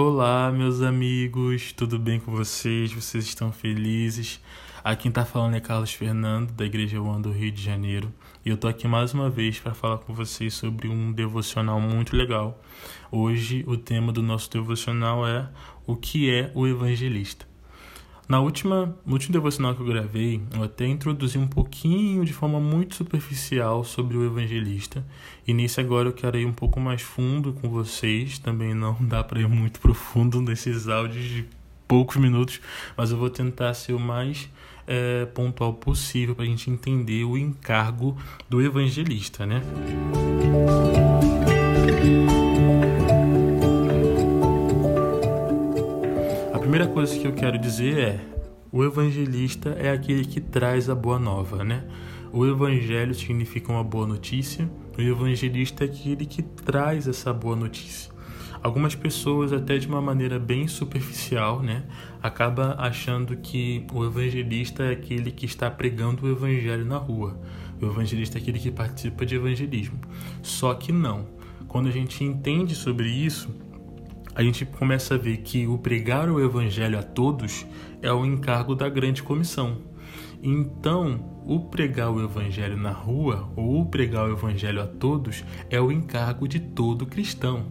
Olá, meus amigos, tudo bem com vocês? Vocês estão felizes? Aqui quem está falando é Carlos Fernando, da Igreja One do Rio de Janeiro, e eu tô aqui mais uma vez para falar com vocês sobre um devocional muito legal. Hoje, o tema do nosso devocional é o que é o evangelista. Na última, no último devocional que eu gravei, eu até introduzi um pouquinho, de forma muito superficial, sobre o evangelista. E nesse agora eu quero ir um pouco mais fundo com vocês. Também não dá para ir muito profundo nesses áudios de poucos minutos, mas eu vou tentar ser o mais é, pontual possível para a gente entender o encargo do evangelista, né? Primeira coisa que eu quero dizer é: o evangelista é aquele que traz a boa nova, né? O evangelho significa uma boa notícia, o evangelista é aquele que traz essa boa notícia. Algumas pessoas, até de uma maneira bem superficial, né, acaba achando que o evangelista é aquele que está pregando o evangelho na rua. O evangelista é aquele que participa de evangelismo. Só que não. Quando a gente entende sobre isso, a gente começa a ver que o pregar o evangelho a todos é o encargo da grande comissão. Então, o pregar o evangelho na rua ou o pregar o evangelho a todos é o encargo de todo cristão.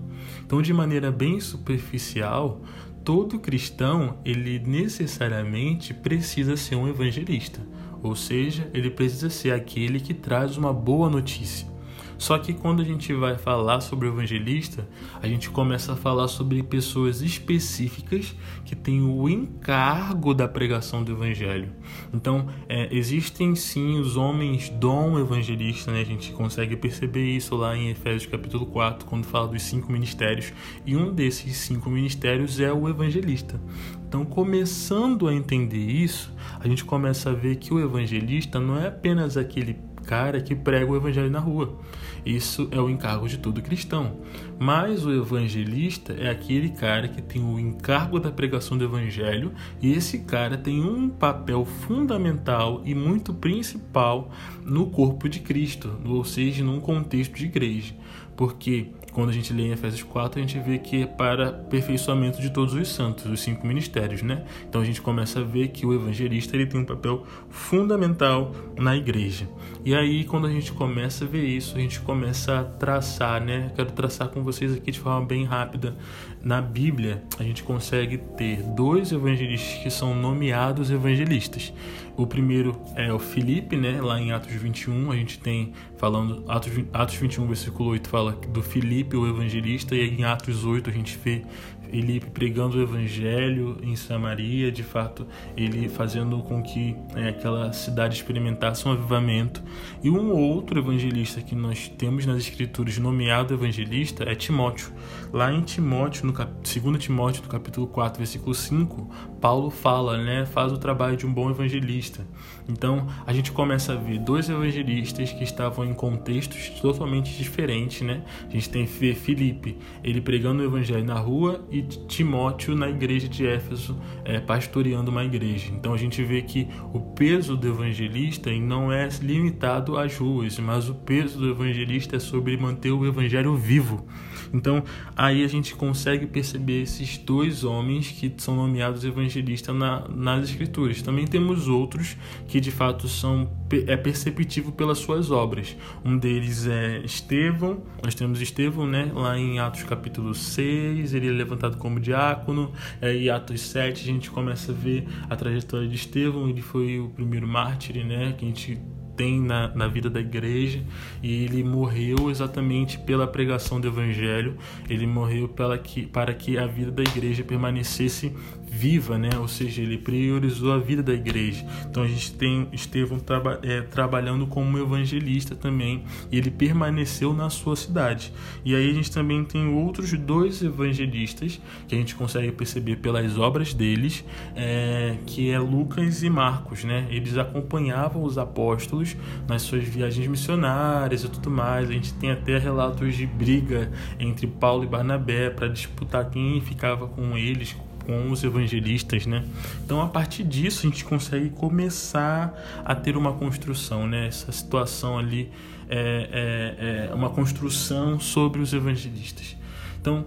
Então, de maneira bem superficial, todo cristão, ele necessariamente precisa ser um evangelista, ou seja, ele precisa ser aquele que traz uma boa notícia. Só que quando a gente vai falar sobre evangelista, a gente começa a falar sobre pessoas específicas que têm o encargo da pregação do evangelho. Então, é, existem sim os homens dom evangelista, né? A gente consegue perceber isso lá em Efésios capítulo 4, quando fala dos cinco ministérios, e um desses cinco ministérios é o evangelista. Então, começando a entender isso, a gente começa a ver que o evangelista não é apenas aquele cara que prega o evangelho na rua. Isso é o encargo de todo cristão. Mas o evangelista é aquele cara que tem o encargo da pregação do evangelho e esse cara tem um papel fundamental e muito principal no corpo de Cristo, ou seja, num contexto de igreja. Porque quando a gente lê em Efésios 4, a gente vê que é para aperfeiçoamento de todos os santos, os cinco ministérios, né? Então a gente começa a ver que o evangelista ele tem um papel fundamental na igreja. E aí, quando a gente começa a ver isso, a gente começa a traçar, né? Quero traçar com vocês aqui de forma bem rápida. Na Bíblia, a gente consegue ter dois evangelistas que são nomeados evangelistas. O primeiro é o Filipe, né? Lá em Atos 21, a gente tem falando Atos, Atos 21, versículo 8 fala do Filipe, o evangelista, e em Atos 8 a gente vê Filipe pregando o evangelho em Samaria, de fato, ele fazendo com que é, aquela cidade experimentasse um avivamento. E um outro evangelista que nós temos nas escrituras nomeado evangelista é Timóteo. Lá em Timóteo, no cap... 2 Timóteo, no capítulo 4, versículo 5, Paulo fala, né, faz o trabalho de um bom evangelista. Então, a gente começa a ver dois evangelistas que estavam em contextos totalmente diferentes, né? A gente tem Filipe, ele pregando o evangelho na rua Timóteo na igreja de Éfeso, é, pastoreando uma igreja. Então a gente vê que o peso do evangelista não é limitado às ruas, mas o peso do evangelista é sobre manter o evangelho vivo. Então aí a gente consegue perceber esses dois homens que são nomeados evangelistas na, nas escrituras. Também temos outros que de fato são é perceptível pelas suas obras. Um deles é Estevão, nós temos Estevão, né, lá em Atos capítulo 6, ele é levantado como diácono, é, e Atos 7 a gente começa a ver a trajetória de Estevão, ele foi o primeiro mártir, né, que a gente tem na, na vida da igreja e ele morreu exatamente pela pregação do evangelho, ele morreu pela que, para que a vida da igreja permanecesse viva, né? ou seja, ele priorizou a vida da igreja. Então a gente tem Estevão traba é, trabalhando como evangelista também e ele permaneceu na sua cidade. E aí a gente também tem outros dois evangelistas que a gente consegue perceber pelas obras deles, é, que é Lucas e Marcos. Né? Eles acompanhavam os apóstolos nas suas viagens missionárias e tudo mais. A gente tem até relatos de briga entre Paulo e Barnabé para disputar quem ficava com eles, com os evangelistas, né? Então, a partir disso, a gente consegue começar a ter uma construção, né? Essa situação ali é, é, é uma construção sobre os evangelistas. Então,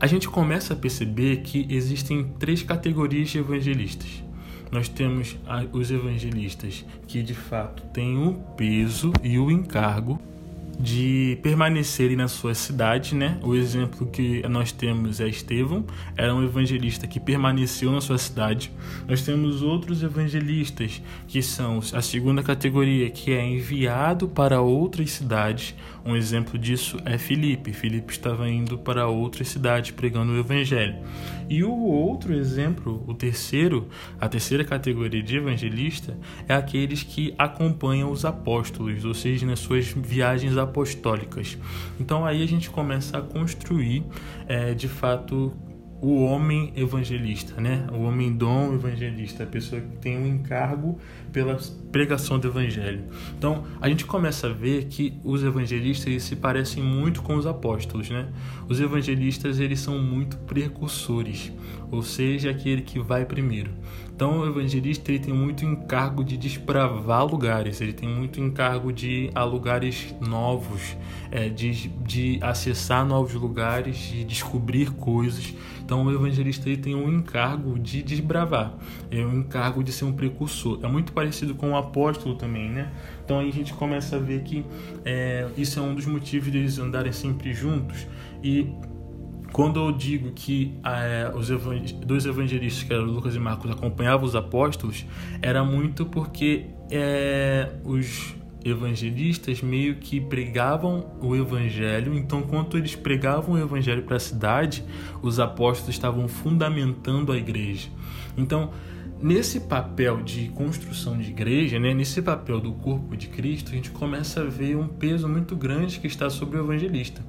a gente começa a perceber que existem três categorias de evangelistas. Nós temos os evangelistas que de fato têm o peso e o encargo de permanecerem na sua cidade, né? O exemplo que nós temos é Estevão, era um evangelista que permaneceu na sua cidade. Nós temos outros evangelistas que são a segunda categoria, que é enviado para outras cidades. Um exemplo disso é Filipe. Filipe estava indo para outras cidades pregando o evangelho. E o outro exemplo, o terceiro, a terceira categoria de evangelista é aqueles que acompanham os apóstolos, ou seja, nas suas viagens apostólicas. Então aí a gente começa a construir, é, de fato, o homem evangelista, né? O homem dom evangelista, a pessoa que tem um encargo pela pregação do evangelho. Então, a gente começa a ver que os evangelistas se parecem muito com os apóstolos, né? Os evangelistas, eles são muito precursores, ou seja, aquele que vai primeiro. Então, o evangelista ele tem muito encargo de desbravar lugares, ele tem muito encargo de ir a lugares novos, é, de, de acessar novos lugares, de descobrir coisas. Então, o evangelista ele tem um encargo de desbravar, é um encargo de ser um precursor. É muito parecido com o apóstolo também, né? Então, aí a gente começa a ver que é, isso é um dos motivos de eles andarem sempre juntos e quando eu digo que é, os dois evangelistas, que eram Lucas e Marcos, acompanhavam os apóstolos, era muito porque é, os evangelistas meio que pregavam o evangelho. Então, enquanto eles pregavam o evangelho para a cidade, os apóstolos estavam fundamentando a igreja. Então, nesse papel de construção de igreja, né, nesse papel do corpo de Cristo, a gente começa a ver um peso muito grande que está sobre o evangelista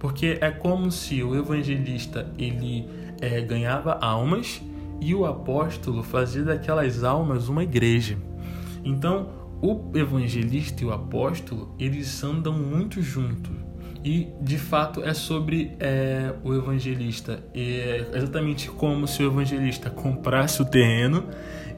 porque é como se o evangelista ele é, ganhava almas e o apóstolo fazia daquelas almas uma igreja. Então, o evangelista e o apóstolo eles andam muito juntos. E de fato é sobre é, o evangelista. É exatamente como se o evangelista comprasse o terreno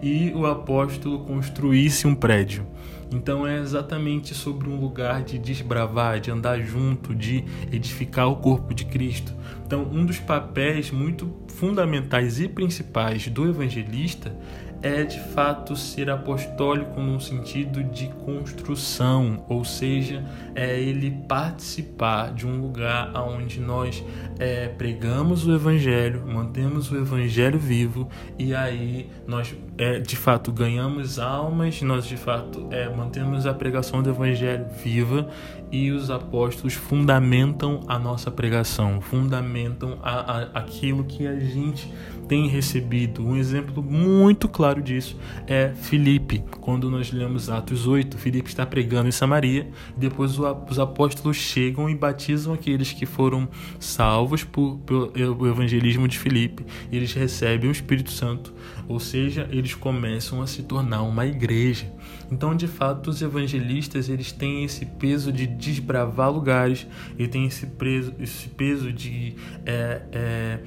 e o apóstolo construísse um prédio. Então é exatamente sobre um lugar de desbravar, de andar junto, de edificar o corpo de Cristo. Então, um dos papéis muito fundamentais e principais do evangelista é de fato ser apostólico no sentido de construção, ou seja, é ele participar de um lugar onde nós é, pregamos o evangelho, mantemos o evangelho vivo e aí nós é, de fato ganhamos almas, nós de fato é, mantemos a pregação do evangelho viva e os apóstolos fundamentam a nossa pregação, fundamentam a, a, aquilo que a gente tem recebido. Um exemplo muito claro disso é Filipe. Quando nós lemos Atos 8, Filipe está pregando em Samaria, depois os apóstolos chegam e batizam aqueles que foram salvos por, pelo evangelismo de Filipe. Eles recebem o Espírito Santo, ou seja, eles começam a se tornar uma igreja. Então, de fato, os evangelistas eles têm esse peso de desbravar lugares, e têm esse, peso, esse peso de é, é,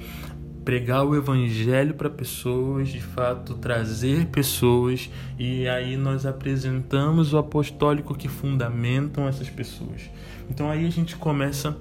pregar o evangelho para pessoas, de fato trazer pessoas e aí nós apresentamos o apostólico que fundamentam essas pessoas. Então aí a gente começa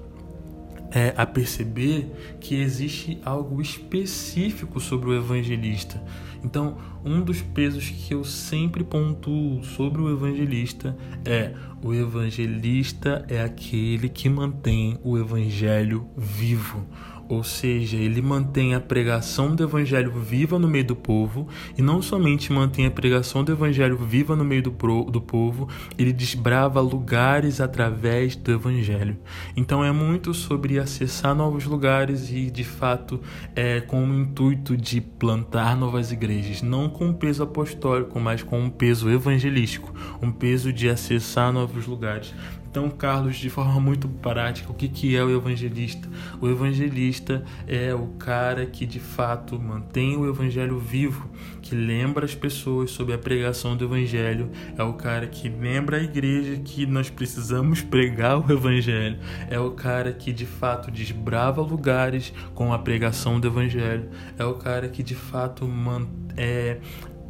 é, a perceber que existe algo específico sobre o evangelista. Então, um dos pesos que eu sempre pontuo sobre o evangelista é: o evangelista é aquele que mantém o evangelho vivo ou seja, ele mantém a pregação do evangelho viva no meio do povo, e não somente mantém a pregação do evangelho viva no meio do, pro, do povo, ele desbrava lugares através do evangelho. Então é muito sobre acessar novos lugares e, de fato, é com o intuito de plantar novas igrejas, não com um peso apostólico, mas com um peso evangelístico, um peso de acessar novos lugares. Então, Carlos, de forma muito prática, o que, que é o evangelista? O evangelista é o cara que de fato mantém o evangelho vivo, que lembra as pessoas sobre a pregação do evangelho, é o cara que lembra a igreja que nós precisamos pregar o evangelho, é o cara que de fato desbrava lugares com a pregação do evangelho, é o cara que de fato é,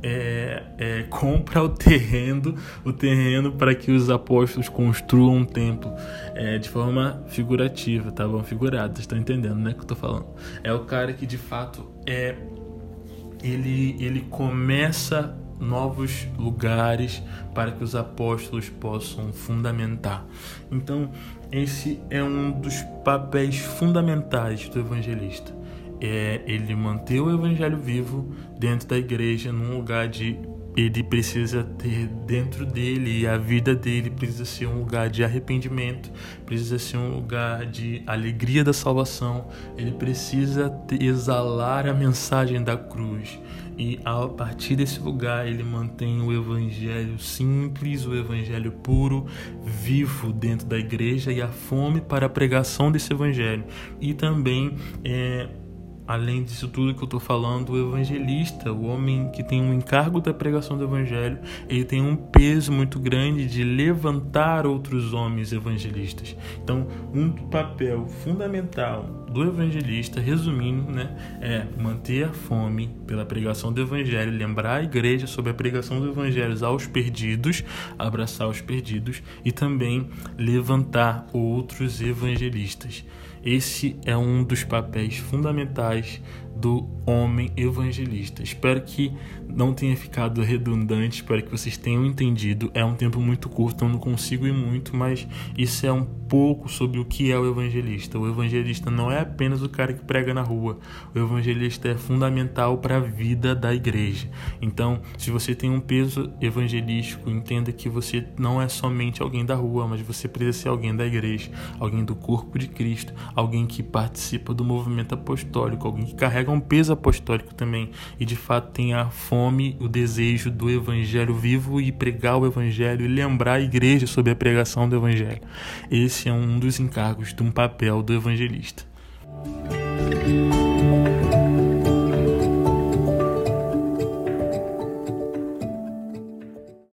é, é, compra o terreno, o terreno para que os apóstolos construam um templo é, de forma figurativa, tá bom? Figurado, estão entendendo, né? Que eu tô falando. É o cara que de fato é ele ele começa novos lugares para que os apóstolos possam fundamentar. Então, esse é um dos papéis fundamentais do evangelista. É ele manter o evangelho vivo dentro da igreja, num lugar de ele precisa ter dentro dele e a vida dele precisa ser um lugar de arrependimento, precisa ser um lugar de alegria da salvação, ele precisa exalar a mensagem da cruz. E a partir desse lugar ele mantém o evangelho simples, o evangelho puro, vivo dentro da igreja e a fome para a pregação desse evangelho. E também é, além disso tudo que eu estou falando, o evangelista, o homem que tem um encargo da pregação do evangelho, ele tem um peso muito grande de levantar outros homens evangelistas. Então, um papel fundamental do evangelista, resumindo, né, é manter a fome pela pregação do evangelho, lembrar a igreja sobre a pregação do evangelho aos perdidos, abraçar os perdidos e também levantar outros evangelistas. Esse é um dos papéis fundamentais do homem evangelista. Espero que não tenha ficado redundante, espero que vocês tenham entendido. É um tempo muito curto, eu não consigo ir muito, mas isso é um pouco sobre o que é o evangelista. O evangelista não é apenas o cara que prega na rua. O evangelista é fundamental para a vida da igreja. Então, se você tem um peso evangelístico, entenda que você não é somente alguém da rua, mas você precisa ser alguém da igreja, alguém do corpo de Cristo, alguém que participa do movimento apostólico, alguém que carrega um peso apostólico também e de fato tem a fome, o desejo do evangelho vivo e pregar o evangelho e lembrar a igreja sobre a pregação do evangelho. Esse é um dos encargos de um papel do evangelista.